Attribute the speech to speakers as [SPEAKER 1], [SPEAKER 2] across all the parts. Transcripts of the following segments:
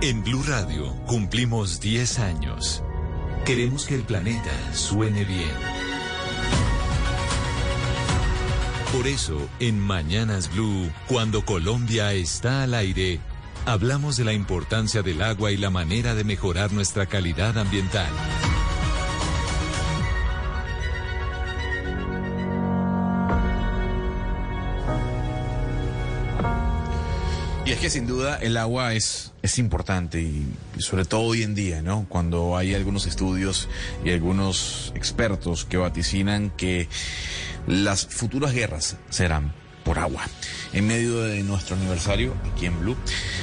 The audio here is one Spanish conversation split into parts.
[SPEAKER 1] En Blue Radio cumplimos 10 años. Queremos que el planeta suene bien. Por eso, en Mañanas Blue, cuando Colombia está al aire, hablamos de la importancia del agua y la manera de mejorar nuestra calidad ambiental.
[SPEAKER 2] Es que sin duda el agua es, es importante y, y sobre todo hoy en día, ¿no? Cuando hay algunos estudios y algunos expertos que vaticinan que las futuras guerras serán por agua. En medio de nuestro aniversario, aquí en Blue,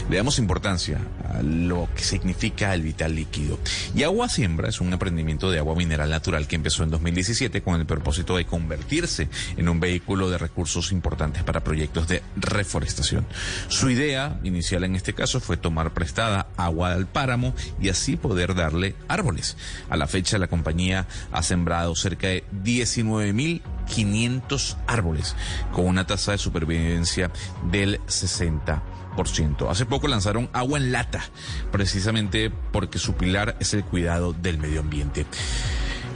[SPEAKER 2] le damos importancia a lo que significa el vital líquido. Y Agua Siembra es un emprendimiento de agua mineral natural que empezó en 2017 con el propósito de convertirse en un vehículo de recursos importantes para proyectos de reforestación. Su idea inicial en este caso fue tomar prestada agua del páramo y así poder darle árboles. A la fecha la compañía ha sembrado cerca de 19.500 árboles con una tasa de supervivencia del 60%. Hace poco lanzaron agua en lata, precisamente porque su pilar es el cuidado del medio ambiente.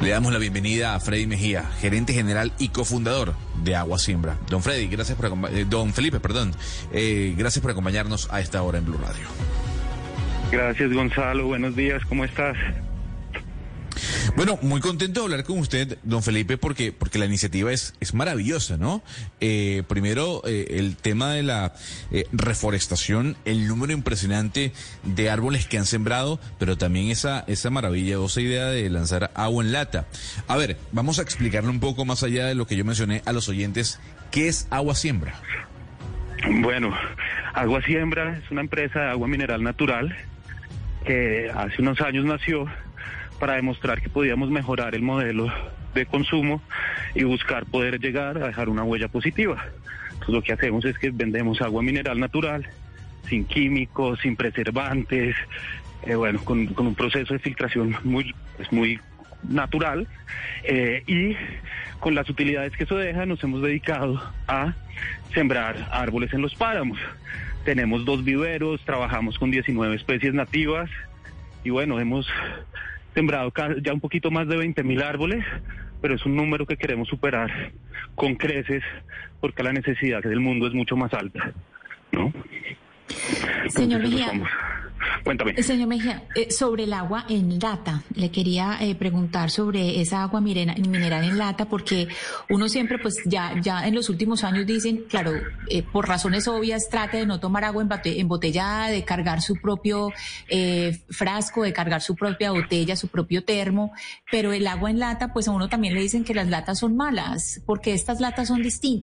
[SPEAKER 2] Le damos la bienvenida a Freddy Mejía, gerente general y cofundador de Agua Siembra. Don Freddy, gracias por eh, don Felipe, perdón, eh, gracias por acompañarnos a esta hora en Blue Radio.
[SPEAKER 3] Gracias Gonzalo, buenos días, ¿cómo estás?
[SPEAKER 2] Bueno, muy contento de hablar con usted, don Felipe, porque, porque la iniciativa es, es maravillosa, ¿no? Eh, primero, eh, el tema de la eh, reforestación, el número impresionante de árboles que han sembrado, pero también esa, esa maravillosa idea de lanzar agua en lata. A ver, vamos a explicarle un poco más allá de lo que yo mencioné a los oyentes, ¿qué es Agua Siembra?
[SPEAKER 3] Bueno, Agua Siembra es una empresa de agua mineral natural que hace unos años nació para demostrar que podíamos mejorar el modelo de consumo y buscar poder llegar a dejar una huella positiva. Entonces lo que hacemos es que vendemos agua mineral natural, sin químicos, sin preservantes, eh, bueno, con, un proceso de filtración muy, pues muy natural eh, y con las utilidades que eso deja nos hemos dedicado a sembrar árboles en los páramos. Tenemos dos viveros, trabajamos con 19 especies nativas y bueno, hemos sembrado ya un poquito más de 20 mil árboles, pero es un número que queremos superar con creces porque la necesidad del mundo es mucho más alta, ¿no?
[SPEAKER 4] Señor Mejía,
[SPEAKER 3] Cuéntame.
[SPEAKER 4] Señor Mejía, eh, sobre el agua en lata, le quería eh, preguntar sobre esa agua mineral en lata, porque uno siempre, pues ya, ya en los últimos años dicen, claro, eh, por razones obvias, trate de no tomar agua embotellada, de cargar su propio frasco, de cargar su propia botella, su propio termo, pero el agua en lata, pues a uno también le dicen que las latas son malas, porque estas latas son distintas.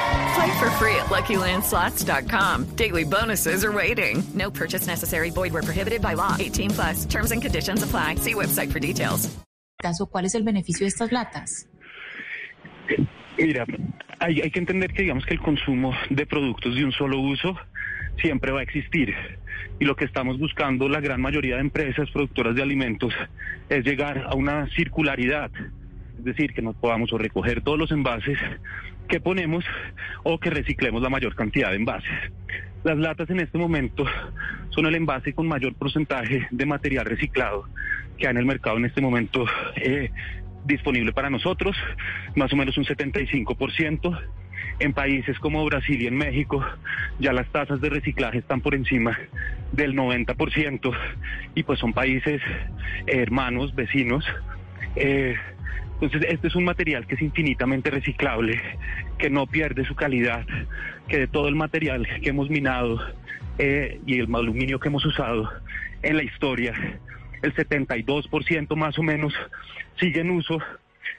[SPEAKER 5] Play for free at LuckyLandSlots.com. Daily bonuses are waiting. No purchase necessary. Void where prohibited by law. 18 plus. Terms and conditions apply. See website for details.
[SPEAKER 4] ¿Cuál es el beneficio de estas latas?
[SPEAKER 3] Mira, hay, hay que entender que digamos que el consumo de productos de un solo uso siempre va a existir. Y lo que estamos buscando la gran mayoría de empresas productoras de alimentos es llegar a una circularidad. Es decir, que nos podamos o recoger todos los envases que ponemos o que reciclemos la mayor cantidad de envases. Las latas en este momento son el envase con mayor porcentaje de material reciclado que hay en el mercado en este momento eh, disponible para nosotros, más o menos un 75%. En países como Brasil y en México ya las tasas de reciclaje están por encima del 90% y pues son países hermanos, vecinos. Eh, Entonces, este es un material que es infinitamente reciclable, que no pierde su calidad, que de todo el material que hemos minado eh, y el aluminio que hemos usado en la historia, el 72% más o menos sigue en uso,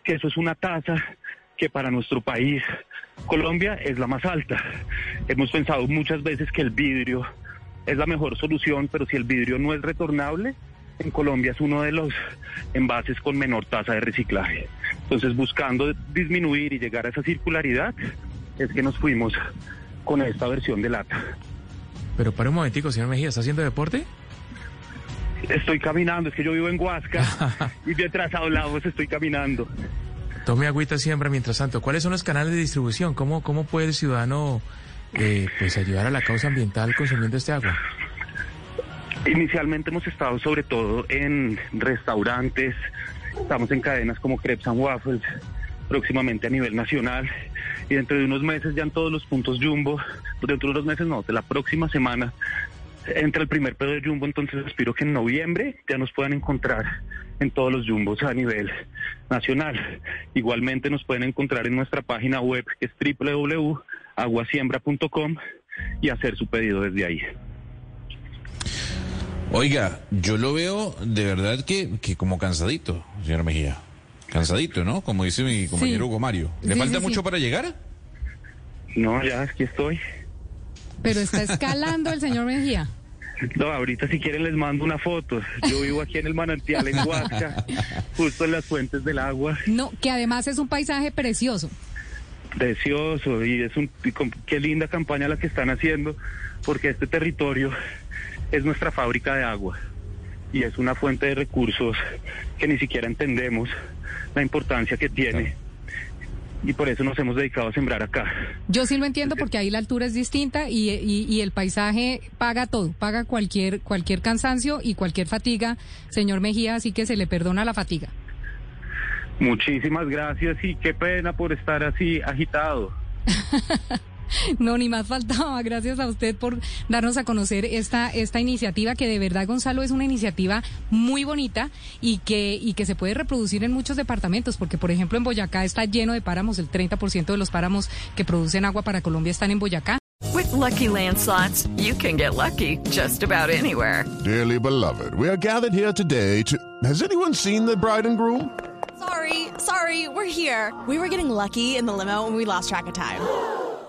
[SPEAKER 3] que eso es una tasa que para nuestro país, Colombia, es la más alta. Hemos pensado muchas veces que el vidrio es la mejor solución, pero si el vidrio no es retornable, en Colombia es uno de los envases con menor tasa de reciclaje. Entonces, buscando disminuir y llegar a esa circularidad, es que nos fuimos con esta versión de lata.
[SPEAKER 6] Pero para un momentico, señor Mejía, ¿está haciendo deporte?
[SPEAKER 3] Estoy caminando, es que yo vivo en Huasca y mientras hablamos estoy caminando.
[SPEAKER 6] Tome agüita siempre mientras tanto. ¿Cuáles son los canales de distribución? ¿Cómo, cómo puede el ciudadano eh, pues ayudar a la causa ambiental consumiendo este agua?
[SPEAKER 3] Inicialmente hemos estado sobre todo en restaurantes, estamos en cadenas como Crepes and Waffles, próximamente a nivel nacional y dentro de unos meses ya en todos los puntos Jumbo, dentro de unos meses no, de la próxima semana entra el primer pedo de Jumbo, entonces espero que en noviembre ya nos puedan encontrar en todos los Jumbos a nivel nacional. Igualmente nos pueden encontrar en nuestra página web que es www.aguasiembra.com y hacer su pedido desde ahí.
[SPEAKER 2] Oiga, yo lo veo de verdad que, que como cansadito, señor Mejía. Cansadito, ¿no? Como dice mi compañero Hugo Mario. ¿Le
[SPEAKER 7] Sí,
[SPEAKER 2] falta
[SPEAKER 7] sí,
[SPEAKER 2] mucho
[SPEAKER 7] sí.
[SPEAKER 2] para llegar?
[SPEAKER 3] No, ya aquí estoy.
[SPEAKER 7] Pero está escalando el señor Mejía.
[SPEAKER 3] No, ahorita si quieren les mando una foto. Yo vivo aquí en el manantial en Huasca, justo en las fuentes del agua.
[SPEAKER 7] No, que además es un paisaje precioso.
[SPEAKER 3] Precioso y es un y con- qué linda campaña la que están haciendo porque este territorio es nuestra fábrica de agua y es una fuente de recursos que ni siquiera entendemos la importancia que tiene y por eso nos hemos dedicado a sembrar acá.
[SPEAKER 7] Yo sí lo entiendo porque ahí la altura es distinta y, y- y el paisaje paga todo, paga cualquier, cualquier cansancio y cualquier fatiga, señor Mejía, así que se le perdona la fatiga.
[SPEAKER 3] Muchísimas gracias y qué pena por estar así agitado.
[SPEAKER 7] No, ni más faltaba. Gracias a usted por darnos a conocer esta, esta iniciativa que de verdad, Gonzalo, es una iniciativa muy bonita y que, y que se puede reproducir en muchos departamentos, porque por ejemplo en Boyacá está lleno de páramos, el 30% de los páramos que producen agua para Colombia están en Boyacá.
[SPEAKER 5] With Lucky Land slots, you can get lucky just about anywhere.
[SPEAKER 8] Dearly beloved, we are gathered here today to. Has anyone seen the bride and groom?
[SPEAKER 9] Sorry, sorry, we're here. We were getting lucky in the limo and we lost track of time.